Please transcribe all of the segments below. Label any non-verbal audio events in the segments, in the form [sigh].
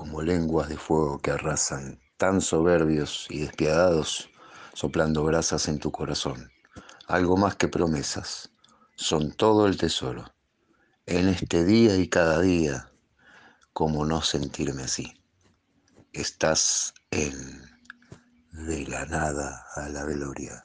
como lenguas de fuego que arrasan, tan soberbios y despiadados, soplando brasas en tu corazón. Algo más que promesas, son todo el tesoro. En este día y cada día, como no sentirme así. Estás en De la nada a la gloria.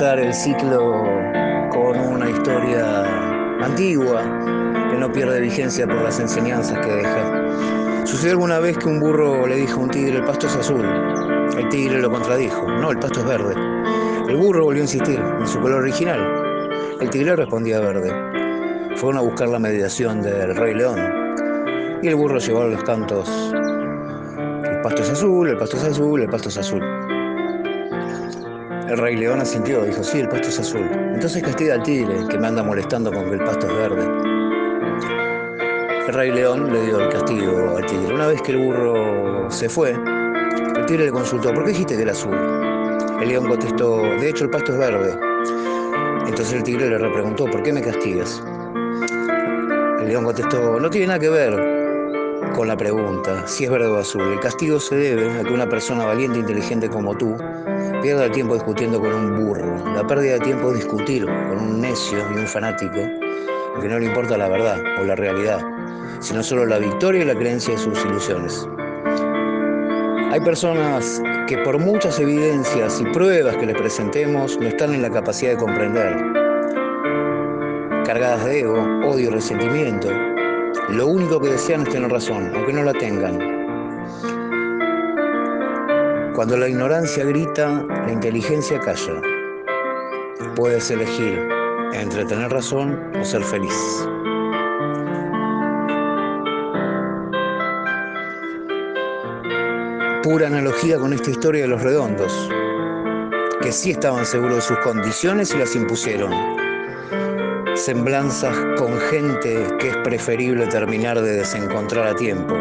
El ciclo con una historia antigua que no pierde vigencia por las enseñanzas que deja. Sucedió alguna vez que un burro le dijo a un tigre, el pasto es azul. El tigre lo contradijo, no, el pasto es verde. El burro volvió a insistir en su color original. El tigre respondía verde. Fueron a buscar la mediación del rey león y el burro llevó a los cantos el pasto es azul, el pasto es azul, el pasto es azul. El rey león asintió, dijo, sí, el pasto es azul. Entonces castiga al tigre, que me anda molestando con que el pasto es verde. El rey león le dio el castigo al tigre. Una vez que el burro se fue, el tigre le consultó, ¿por qué dijiste que era azul? El león contestó, de hecho el pasto es verde. Entonces el tigre le repreguntó, ¿por qué me castigas? El león contestó, no tiene nada que ver con la pregunta, si es verde o azul. El castigo se debe a que una persona valiente e inteligente como tú pierda el tiempo discutiendo con un burro. La pérdida de tiempo es discutir con un necio y un fanático que no le importa la verdad o la realidad, sino solo la victoria y la creencia de sus ilusiones. Hay personas que por muchas evidencias y pruebas que les presentemos no están en la capacidad de comprender. Cargadas de ego, odio y resentimiento, lo único que desean es tener razón, aunque no la tengan. Cuando la ignorancia grita, la inteligencia calla. Puedes elegir entre tener razón o ser feliz. Pura analogía con esta historia de los redondos, que sí estaban seguros de sus condiciones y las impusieron. Semblanzas con gente que es preferible terminar de desencontrar a tiempo,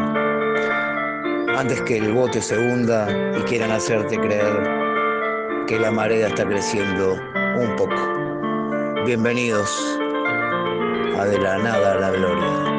antes que el bote se hunda y quieran hacerte creer que la marea está creciendo un poco. Bienvenidos a De la Nada a la Gloria.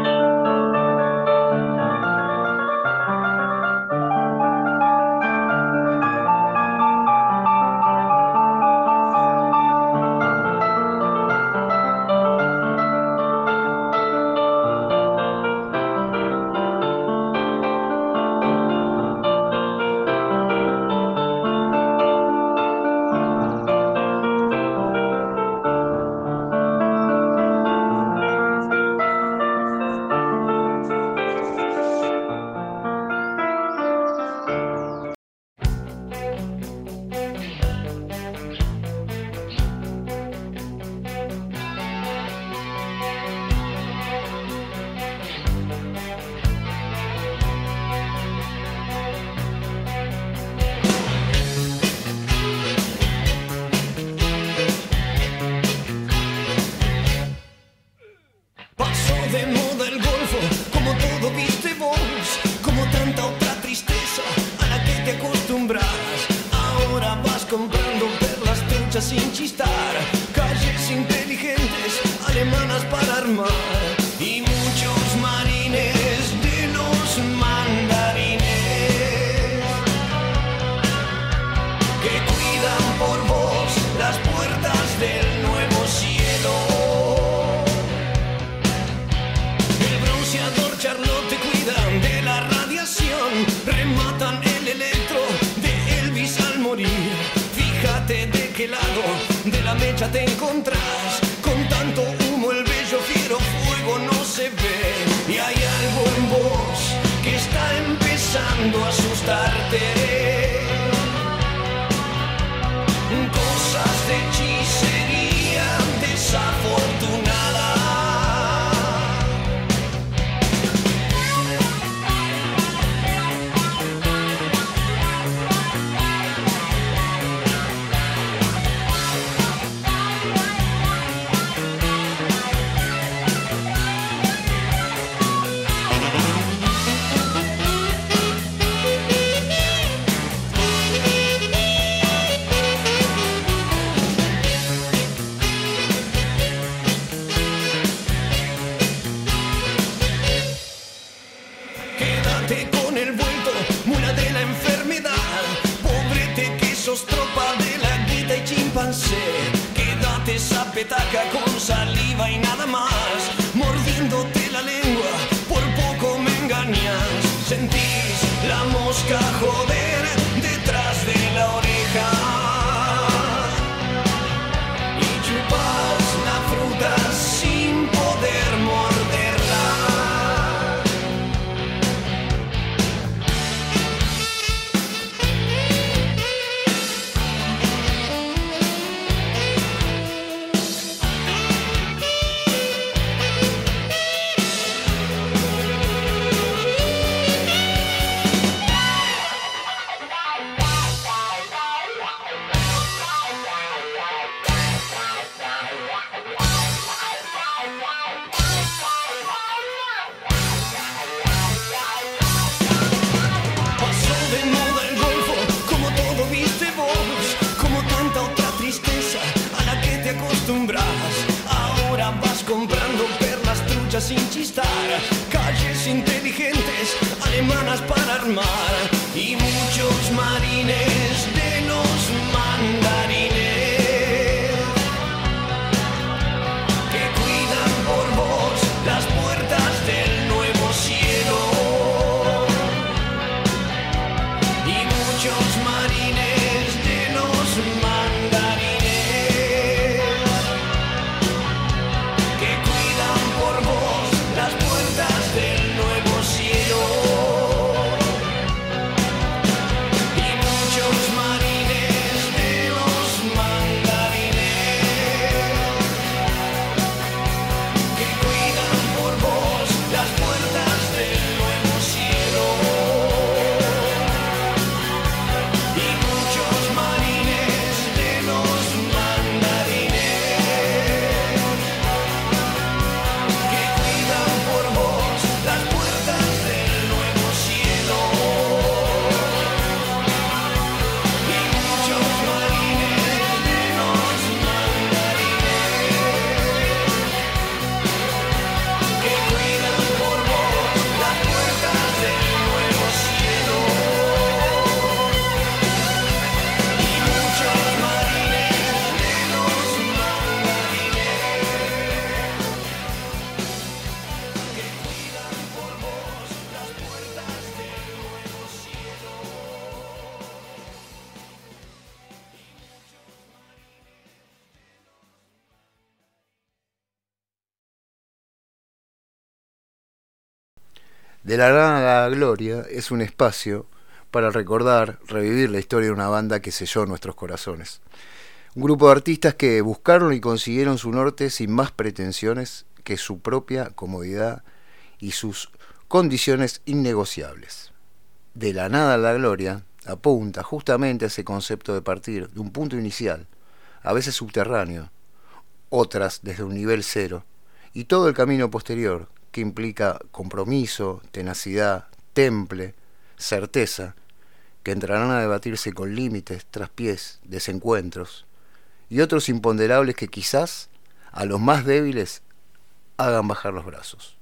y muchos marines De la Nada a la Gloria es un espacio para recordar, revivir la historia de una banda que selló nuestros corazones. Un grupo de artistas que buscaron y consiguieron su norte sin más pretensiones que su propia comodidad y sus condiciones innegociables. De la nada a la gloria apunta justamente a ese concepto de partir de un punto inicial, a veces subterráneo, otras desde un nivel cero, y todo el camino posterior, que implica compromiso, tenacidad, temple, certeza, que entrarán a debatirse con límites, traspiés, desencuentros, y otros imponderables que quizás a los más débiles hagan bajar los brazos.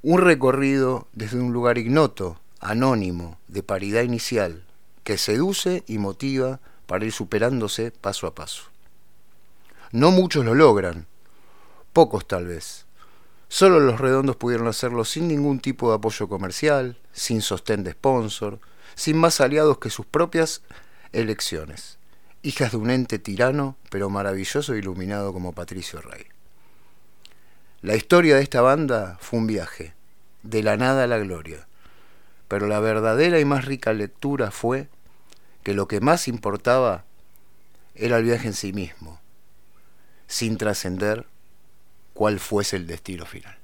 Un recorrido desde un lugar ignoto, anónimo, de paridad inicial, que seduce y motiva para ir superándose paso a paso. No muchos lo logran, pocos tal vez, Solo los redondos pudieron hacerlo sin ningún tipo de apoyo comercial, sin sostén de sponsor, sin más aliados que sus propias elecciones, hijas de un ente tirano, pero maravilloso e iluminado como Patricio Rey. La historia de esta banda fue un viaje, de la nada a la gloria, pero la verdadera y más rica lectura fue que lo que más importaba era el viaje en sí mismo, sin trascender cuál fuese el destino final.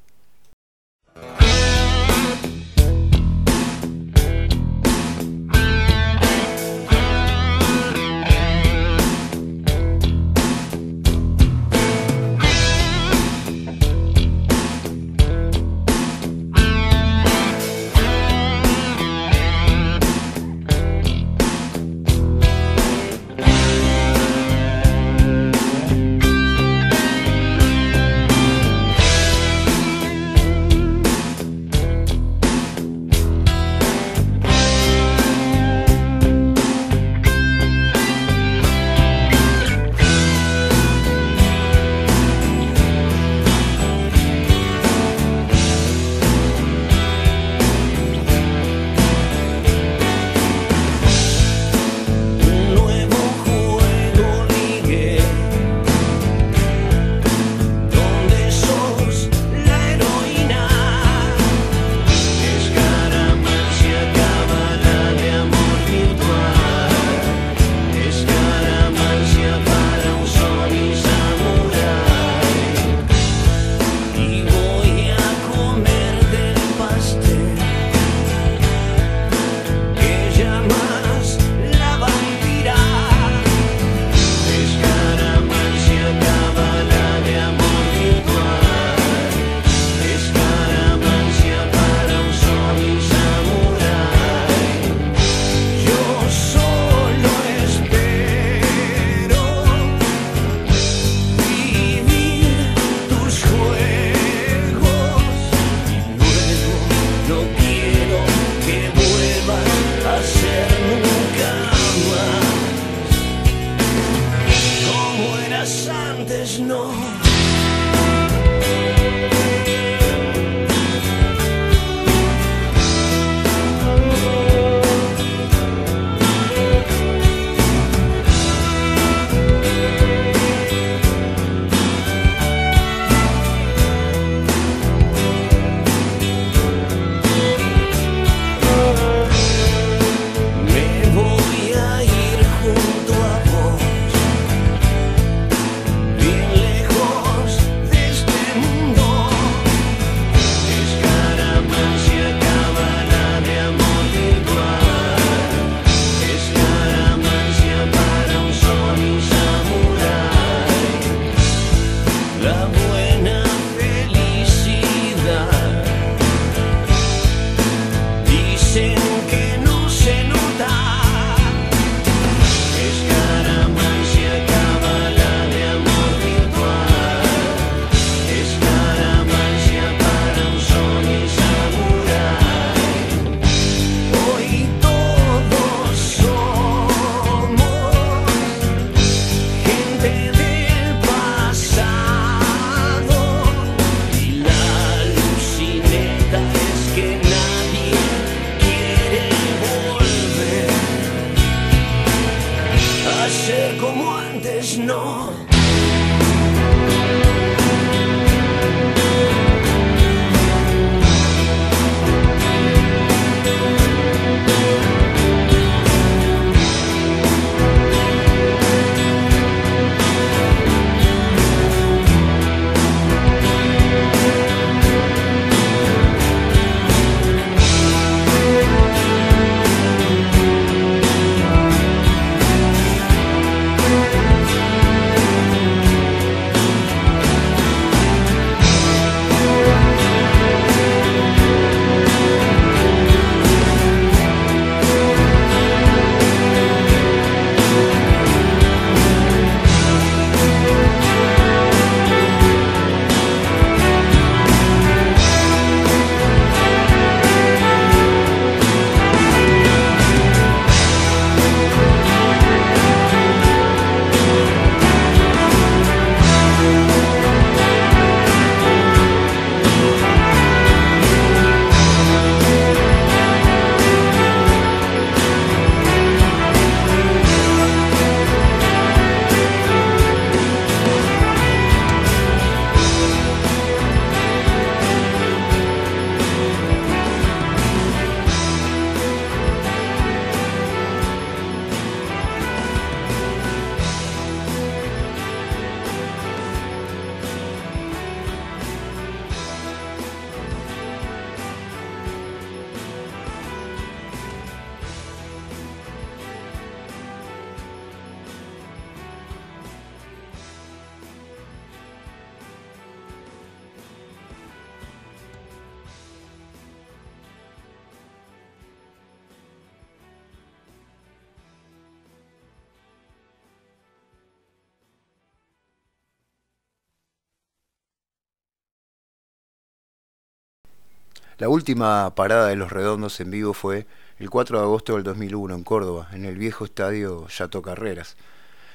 Última parada de Los Redondos en vivo fue el 4 de agosto del 2001 en Córdoba, en el viejo estadio Yato Carreras.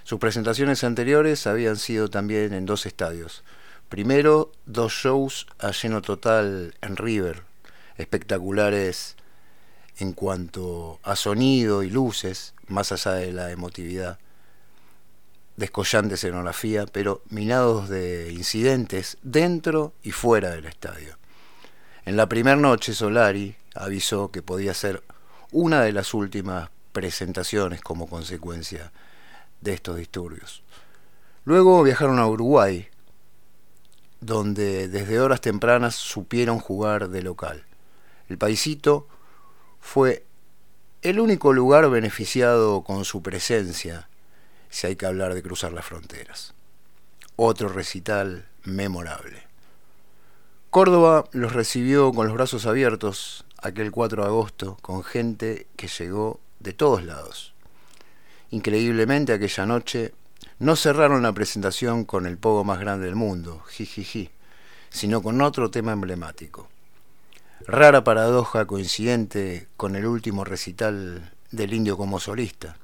Sus presentaciones anteriores habían sido también en dos estadios. Primero, dos shows a lleno total en River, espectaculares en cuanto a sonido y luces, más allá de la emotividad. Descollante escenografía, pero minados de incidentes dentro y fuera del estadio. En la primera noche Solari avisó que podía ser una de las últimas presentaciones como consecuencia de estos disturbios. Luego viajaron a Uruguay, donde desde horas tempranas supieron jugar de local. El paisito fue el único lugar beneficiado con su presencia, si hay que hablar de cruzar las fronteras. Otro recital memorable. Córdoba los recibió con los brazos abiertos aquel 4 de agosto con gente que llegó de todos lados. Increíblemente aquella noche no cerraron la presentación con el pogo más grande del mundo, jijiji, sino con otro tema emblemático. Rara paradoja coincidente con el último recital del indio como solista.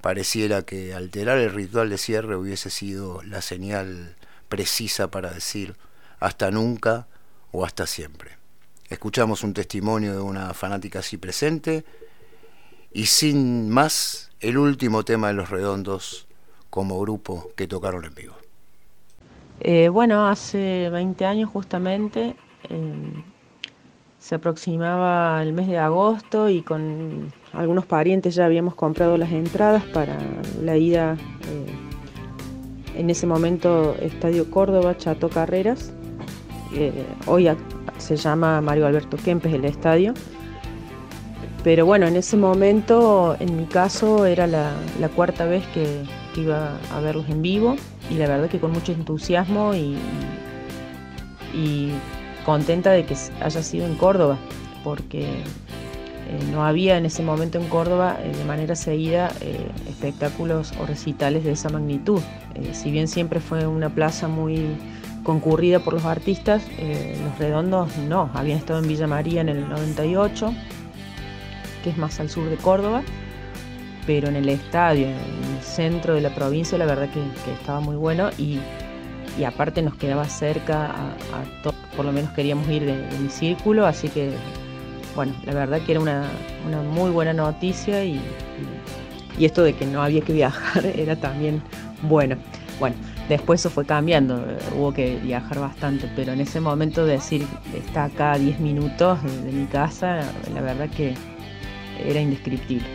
Pareciera que alterar el ritual de cierre hubiese sido la señal precisa para decir hasta nunca o hasta siempre. Escuchamos un testimonio de una fanática así presente y sin más el último tema de Los Redondos como grupo que tocaron en vivo. Eh, bueno, hace 20 años justamente eh, se aproximaba el mes de agosto y con algunos parientes ya habíamos comprado las entradas para la ida eh, en ese momento Estadio Córdoba, Chato Carreras, hoy se llama Mario Alberto Kempes el estadio. Pero bueno, en ese momento, en mi caso, era la, cuarta vez que, iba a verlos en vivo y la verdad que con mucho entusiasmo y, contenta de que haya sido en Córdoba, porque eh, no había en ese momento en Córdoba eh, de manera seguida eh, espectáculos o recitales de esa magnitud. si bien siempre fue una plaza muy concurrida por los artistas, eh, Los Redondos no, habían estado en Villa María en el 98, que es más al sur de Córdoba, pero en el estadio, en el centro de la provincia, la verdad que, estaba muy bueno y, aparte nos quedaba cerca a, por lo menos queríamos ir de, mi círculo, así que bueno, la verdad que era una, muy buena noticia y, y esto de que no había que viajar [laughs] era también bueno. Bueno, Después eso fue cambiando, hubo que viajar bastante, pero en ese momento decir está acá a 10 minutos de, mi casa, la verdad que era indescriptible.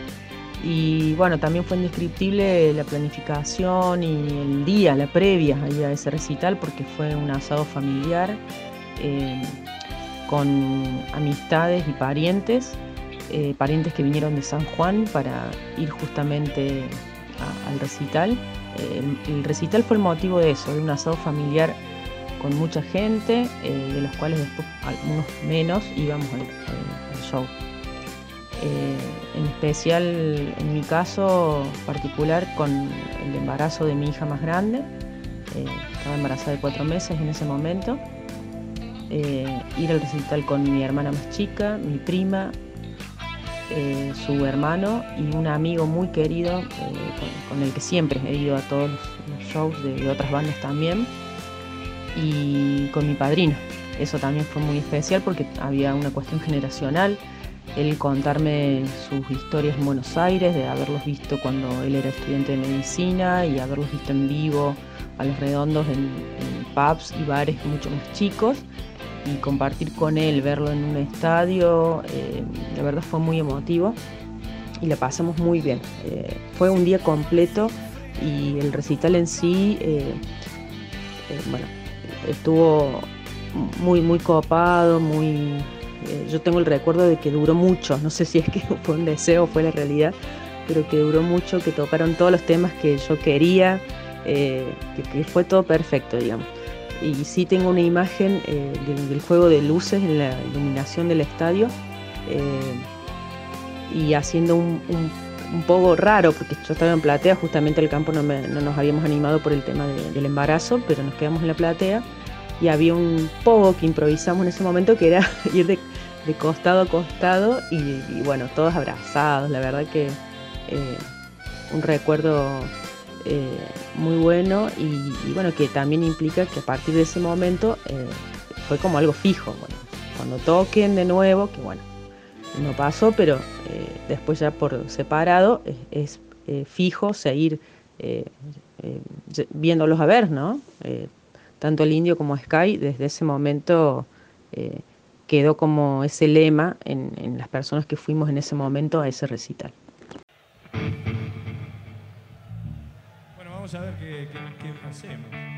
Y bueno, también fue indescriptible la planificación y el día, la previa a ese recital, porque fue un asado familiar eh, con amistades y parientes, eh, parientes que vinieron de San Juan para ir justamente al recital el, recital fue el motivo de eso, de un asado familiar con mucha gente, eh, de los cuales después algunos menos íbamos al, show. Eh, en especial en mi caso particular con el embarazo de mi hija más grande, eh, estaba embarazada de cuatro meses en ese momento, ir al recital con mi hermana más chica, mi prima, eh, su hermano y un amigo muy querido eh, con, el que siempre he ido a todos los, shows de, otras bandas también y con mi padrino. Eso también fue muy especial porque había una cuestión generacional. Él contarme sus historias en Buenos Aires, de haberlos visto cuando él era estudiante de medicina y haberlos visto en vivo a los redondos en pubs y bares mucho más chicos y compartir con él, verlo en un estadio, eh, la verdad fue muy emotivo y la pasamos muy bien. Eh, fue un día completo y el recital en sí, eh, bueno, estuvo muy, muy copado, muy... yo tengo el recuerdo de que duró mucho, no sé si es que [laughs] fue un deseo o fue la realidad, pero que duró mucho, que tocaron todos los temas que yo quería, que fue todo perfecto, digamos y sí tengo una imagen eh, del, juego de luces en la iluminación del estadio eh, y haciendo un, poco raro porque yo estaba en platea, justamente el campo no, nos habíamos animado por el tema del embarazo, pero nos quedamos en la platea y había un poco que improvisamos en ese momento que era [laughs] ir de costado a costado y, bueno, todos abrazados, la verdad que eh, un recuerdo eh, muy bueno y, bueno, que también implica que a partir de ese momento eh, fue como algo fijo, bueno, cuando toquen de nuevo, que bueno, no pasó, pero después ya por separado es, fijo seguir viéndolos a ver, ¿no? tanto el indio como Sky desde ese momento quedó como ese lema en, las personas que fuimos en ese momento a ese recital vamos a ver qué, qué, qué hacemos.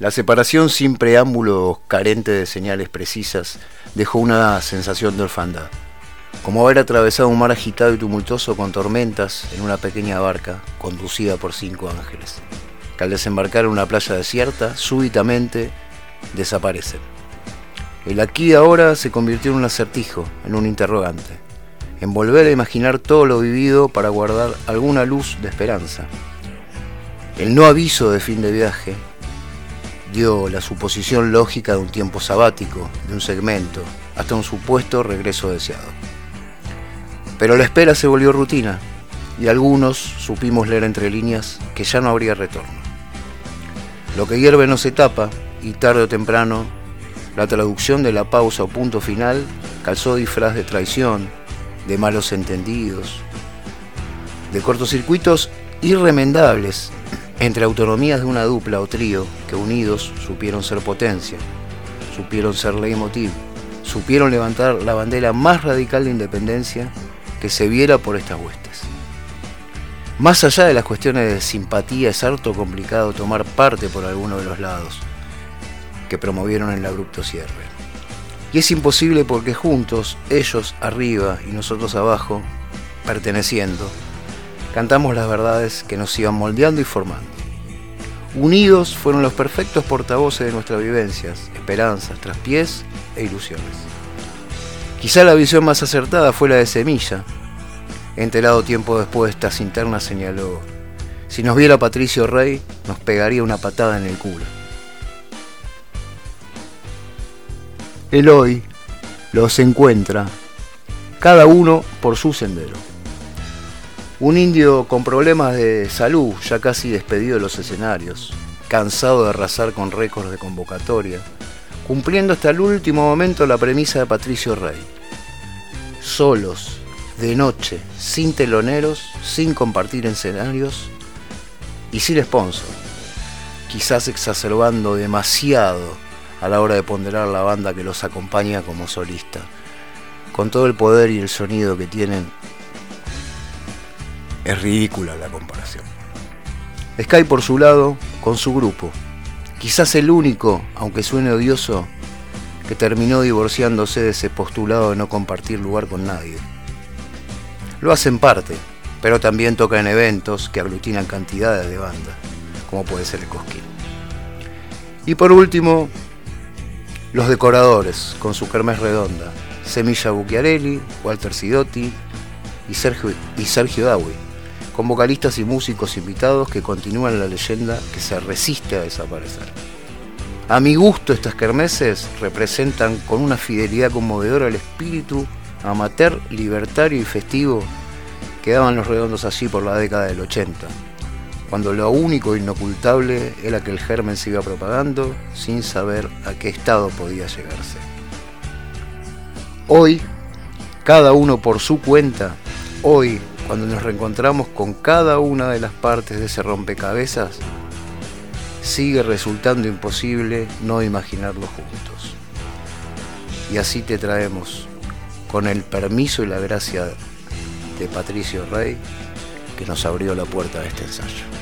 La separación sin preámbulo carente de señales precisas dejó una sensación de orfandad, como haber atravesado un mar agitado y tumultuoso con tormentas en una pequeña barca conducida por cinco ángeles, que al desembarcar en una playa desierta, súbitamente desaparecen. El aquí ahora se convirtió en un acertijo, en un interrogante, en volver a imaginar todo lo vivido para guardar alguna luz de esperanza. El no aviso de fin de viaje dio la suposición lógica de un tiempo sabático, de un segmento, hasta un supuesto regreso deseado. Pero la espera se volvió rutina y algunos supimos leer entre líneas que ya no habría retorno. Lo que hierve no se tapa y tarde o temprano la traducción de la pausa o punto final calzó disfraz de traición, de malos entendidos, de cortocircuitos irremendables entre autonomías de una dupla o trío que unidos supieron ser potencia, supieron ser leitmotiv, supieron levantar la bandera más radical de independencia que se viera por estas huestes. Más allá de las cuestiones de simpatía, es harto complicado tomar parte por alguno de los lados que promovieron el abrupto cierre. Y es imposible porque juntos, ellos arriba y nosotros abajo, perteneciendo, cantamos las verdades que nos iban moldeando y formando. Unidos fueron los perfectos portavoces de nuestras vivencias, esperanzas, traspiés e ilusiones. Quizá la visión más acertada fue la de Semilla. Enterado tiempo después, estas internas señaló, si nos viera Patricio Rey, nos pegaría una patada en el culo. El hoy los encuentra, cada uno por su sendero. Un indio con problemas de salud, ya casi despedido de los escenarios, cansado de arrasar con récords de convocatoria, cumpliendo hasta el último momento la premisa de Patricio Rey. Solos, de noche, sin teloneros, sin compartir escenarios y sin sponsor, quizás exacerbando demasiado a la hora de ponderar la banda que los acompaña como solista, con todo el poder y el sonido que tienen es ridícula la comparación. Sky por su lado, con su grupo. Quizás el único, aunque suene odioso, que terminó divorciándose de ese postulado de no compartir lugar con nadie. Lo hace en parte, pero también toca en eventos que aglutinan cantidades de bandas, como puede ser el Cosquín. Y por último, los decoradores, con su kermés redonda, Semilla Bucchiarelli, Walter Sidotti y Sergio, y Sergio Dawi con vocalistas y músicos invitados que continúan la leyenda que se resiste a desaparecer. A mi gusto estas kermeses representan con una fidelidad conmovedora el espíritu amateur, libertario y festivo que daban los redondos allí por la década del 80, cuando lo único inocultable era que el germen se iba propagando sin saber a qué estado podía llegarse. Hoy, cada uno por su cuenta, hoy cuando nos reencontramos con cada una de las partes de ese rompecabezas, sigue resultando imposible no imaginarlo juntos. Y así te traemos, con el permiso y la gracia de Patricio Rey, que nos abrió la puerta de este ensayo.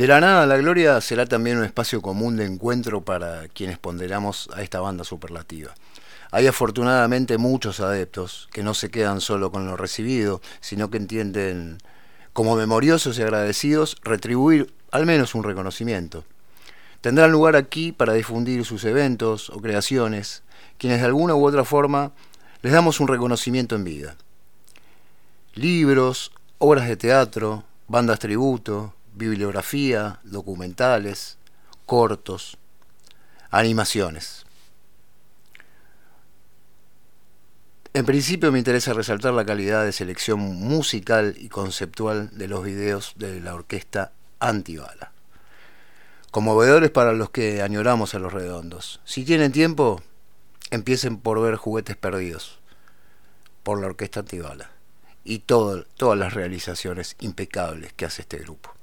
De la nada la gloria será también un espacio común de encuentro para quienes ponderamos a esta banda superlativa. Hay afortunadamente muchos adeptos que no se quedan solo con lo recibido, sino que entienden como memoriosos y agradecidos retribuir al menos un reconocimiento. Tendrán lugar aquí para difundir sus eventos o creaciones, quienes de alguna u otra forma les damos un reconocimiento en vida. Libros, obras de teatro, bandas tributo, bibliografía, documentales, cortos, animaciones. En principio me interesa resaltar la calidad de selección musical y conceptual de los videos de la orquesta Antibala. Conmovedores para los que añoramos a los redondos. Si tienen tiempo, empiecen por ver Juguetes Perdidos, por la orquesta Antibala, y todas las realizaciones impecables que hace este grupo.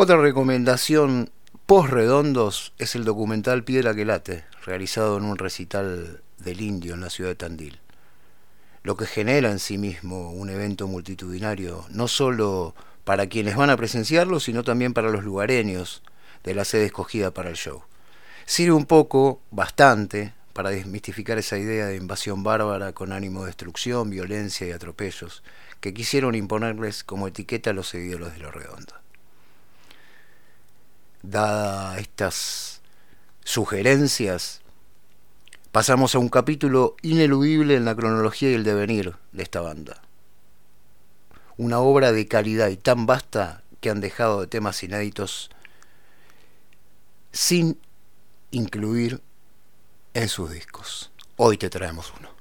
Otra recomendación post redondos es el documental Piedra que late, realizado en un recital del indio en la ciudad de Tandil. Lo que genera en sí mismo un evento multitudinario, no solo para quienes van a presenciarlo, sino también para los lugareños de la sede escogida para el show. Sirve un poco, bastante, para desmistificar esa idea de invasión bárbara con ánimo de destrucción, violencia y atropellos que quisieron imponerles como etiqueta a los seguidores de lo redondo. Dadas estas sugerencias, pasamos a un capítulo ineludible en la cronología y el devenir de esta banda. Una obra de calidad y tan vasta que han dejado de temas inéditos sin incluir en sus discos. Hoy te traemos uno.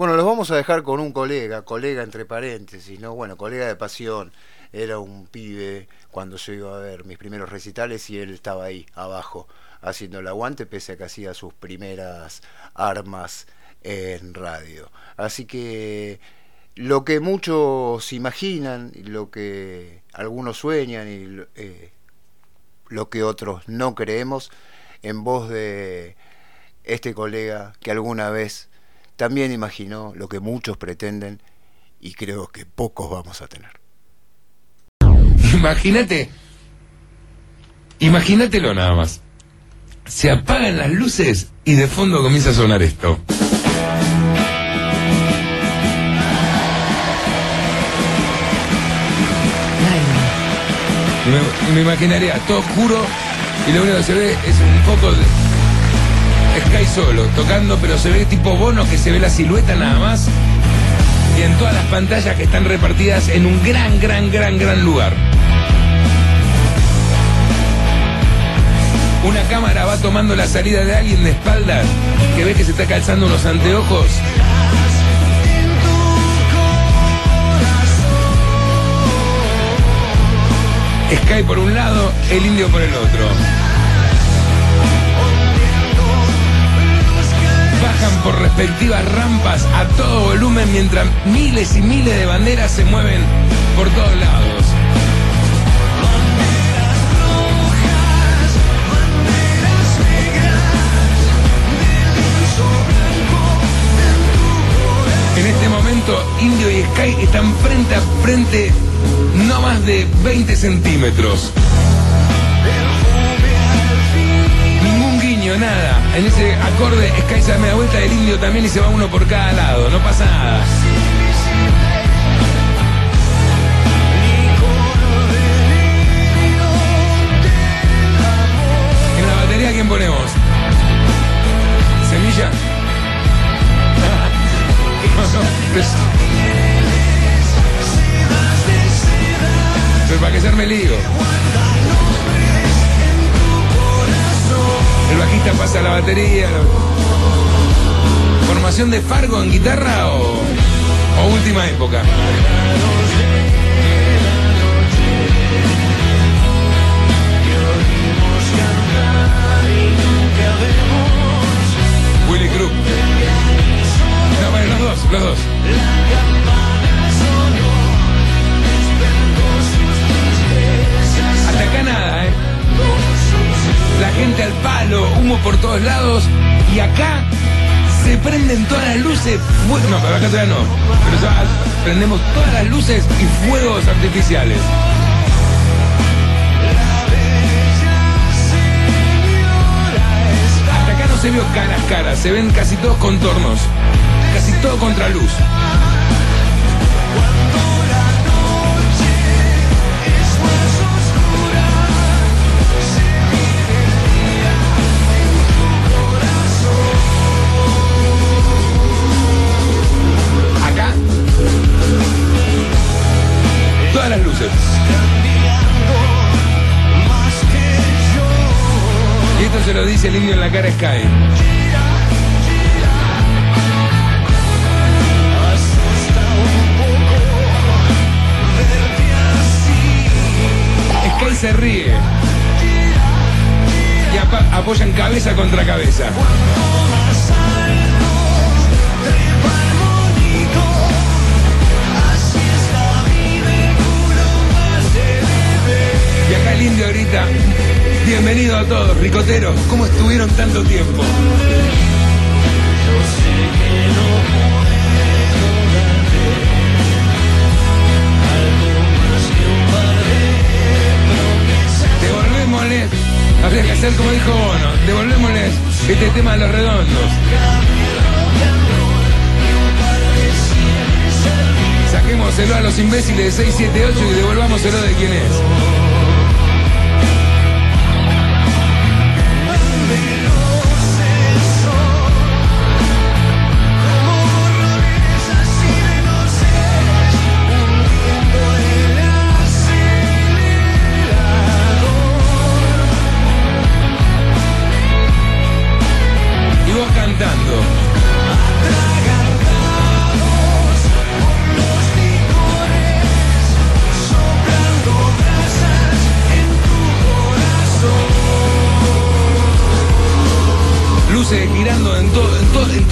Bueno, los vamos a dejar con un colega, colega entre paréntesis, ¿no? Bueno, colega de pasión. Era un pibe cuando yo iba a ver mis primeros recitales y él estaba ahí, abajo, haciendo el aguante, pese a que hacía sus primeras armas en radio. Así que lo que muchos imaginan, lo que algunos sueñan y eh, lo que otros no creemos, en voz de este colega que alguna vez también imaginó lo que muchos pretenden y creo que pocos vamos a tener. Imagínate, imagínatelo nada más. Se apagan las luces y de fondo comienza a sonar esto. Me, me imaginaría todo oscuro y lo único que se ve es un poco de, Sky solo, tocando, pero se ve tipo bono que se ve la silueta nada más. Y en todas las pantallas que están repartidas en un gran, gran, gran, gran lugar. Una cámara va tomando la salida de alguien de espaldas que ve que se está calzando unos anteojos. Sky por un lado, el indio por el otro. Bajan por respectivas rampas a todo volumen mientras miles y miles de banderas se mueven por todos lados. En este momento, Indio y Sky están frente a frente no más de 20 centímetros. Nada. En ese acorde Sky se da media vuelta del indio también y se va uno por cada lado. No pasa nada. En la batería, ¿quién ponemos? ¿Semilla? [laughs] Pero para que se me lío. El bajista pasa la batería. ¿Formación de Fargo en guitarra o, o última época? Willy Crook. No, los dos, los dos. Gente al palo, humo por todos lados y acá se prenden todas las luces. No, pero acá todavía no. Pero ya prendemos todas las luces y fuegos artificiales. Hasta acá no se vio caras caras, se ven casi todos contornos, casi todo contra Y esto se lo dice el indio en la cara Sky. Sky se ríe. Y apoyan cabeza contra cabeza. Y acá el indio grita, bienvenido a todos, ricoteros, ¿cómo estuvieron tanto tiempo? Devolvémosles, habría que hacer como dijo Bono, devolvémosles este tema de los redondos. Saquémoselo a los imbéciles de 678 y devolvámoselo de quién es.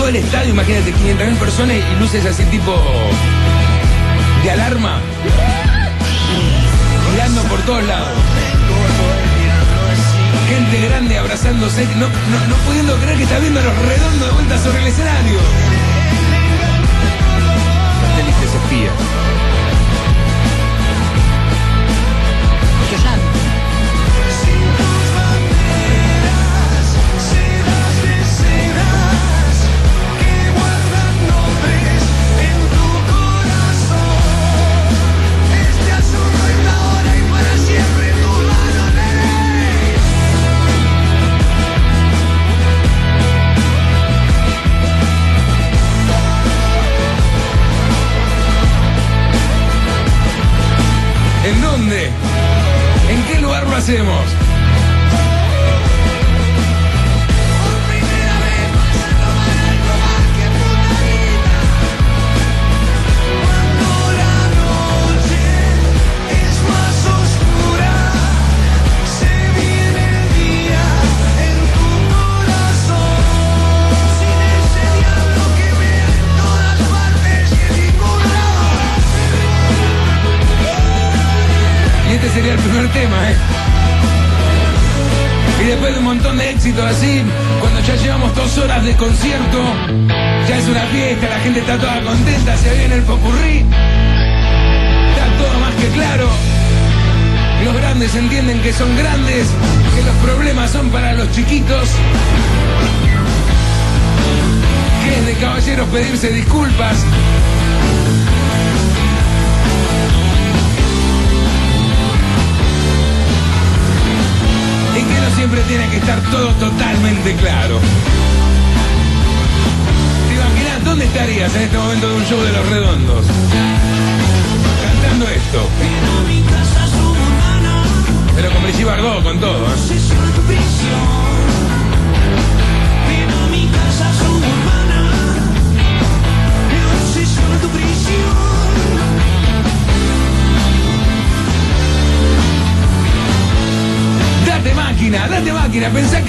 el estadio, imagínate, 500.000 personas y luces así tipo de alarma. Mirando por todos lados. Gente grande abrazándose, no, no, no pudiendo creer que está viendo a los redondos de vuelta sobre el escenario. Espías.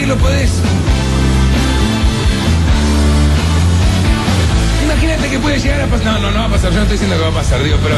lo podés. Imagínate que puede llegar a pasar. No, no, no va a pasar. Yo no estoy diciendo que va a pasar, digo, pero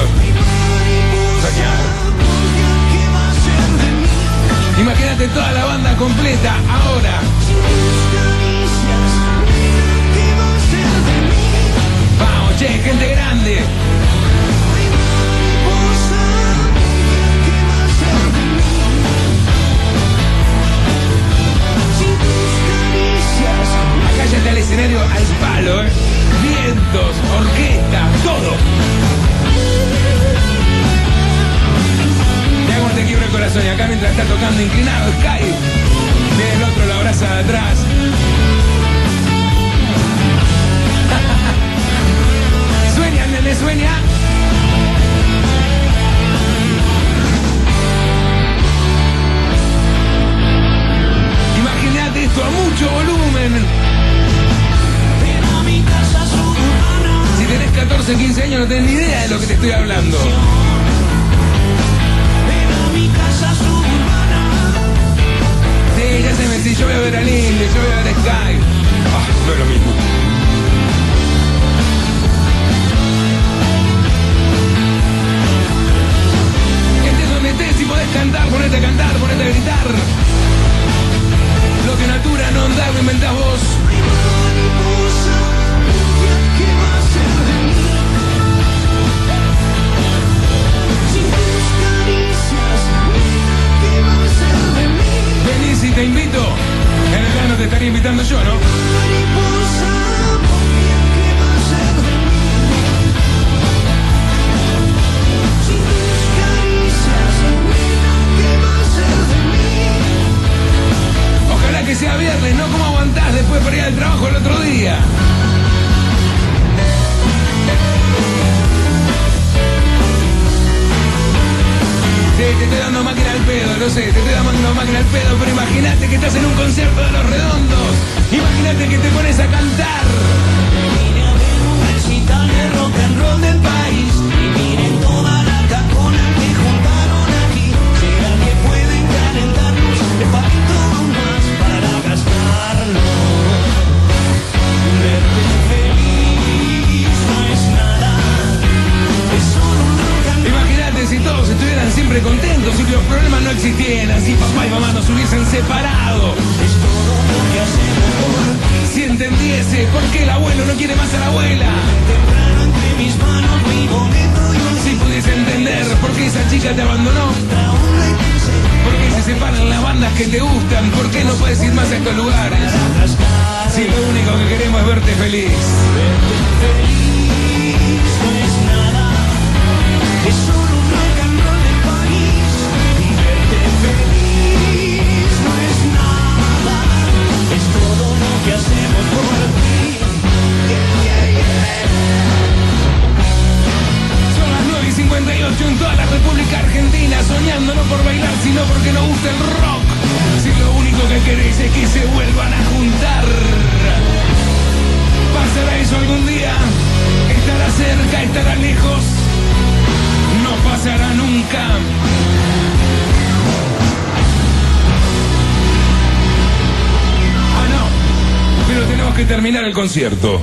terminar el concierto.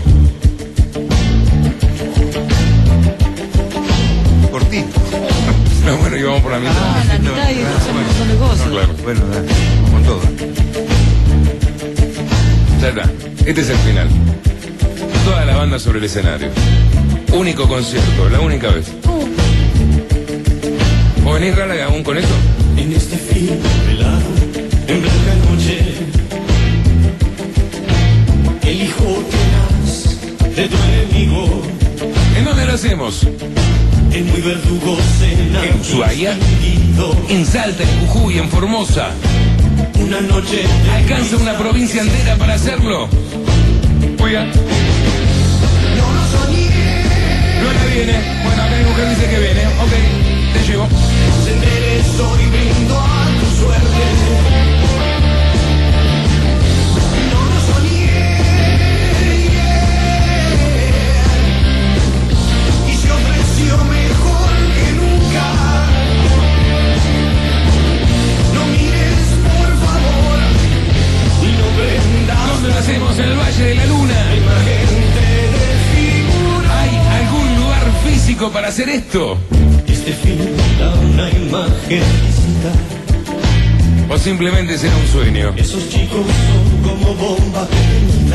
Cortito. [laughs] No, bueno, y vamos por la mitad. Ah, la mitad y escuchan un montón de cosas. Claro. Bueno, dale, con todo. Ya está. Este es el final. Toda la banda sobre el escenario. Único concierto, la única vez. ¿O venís rara aún con esto? En este fin ¿En dónde lo hacemos? el muy verdugo ¿En Ushuaia? En Salta, en Jujuy, en Formosa. Una noche ¿Alcanza una provincia entera para hacerlo? Oiga, no lo soñé, no la viene. Bueno, acá mi mujer dice que viene. Ok, te llevo. se enderezó y brindo a tu suerte. Para hacer esto? Este fin da una imagen. ¿O simplemente será un sueño? Esos chicos son como bombas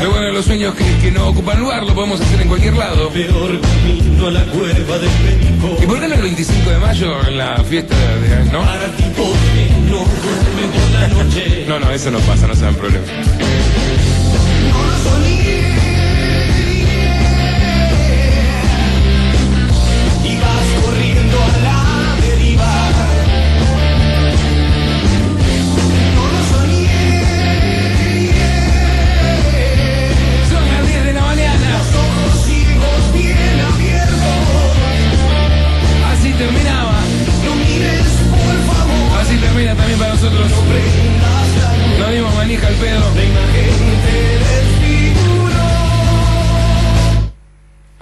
Lo bueno de los sueños que, que no ocupan lugar, lo podemos hacer en cualquier lado. peor camino a la cueva del. ¿Y por qué no el 25 de mayo en la fiesta de... ¿no? Para que no por la noche. No, no, eso no pasa, no se dan problema. No lo soñé.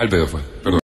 Al pedo fue, perdón.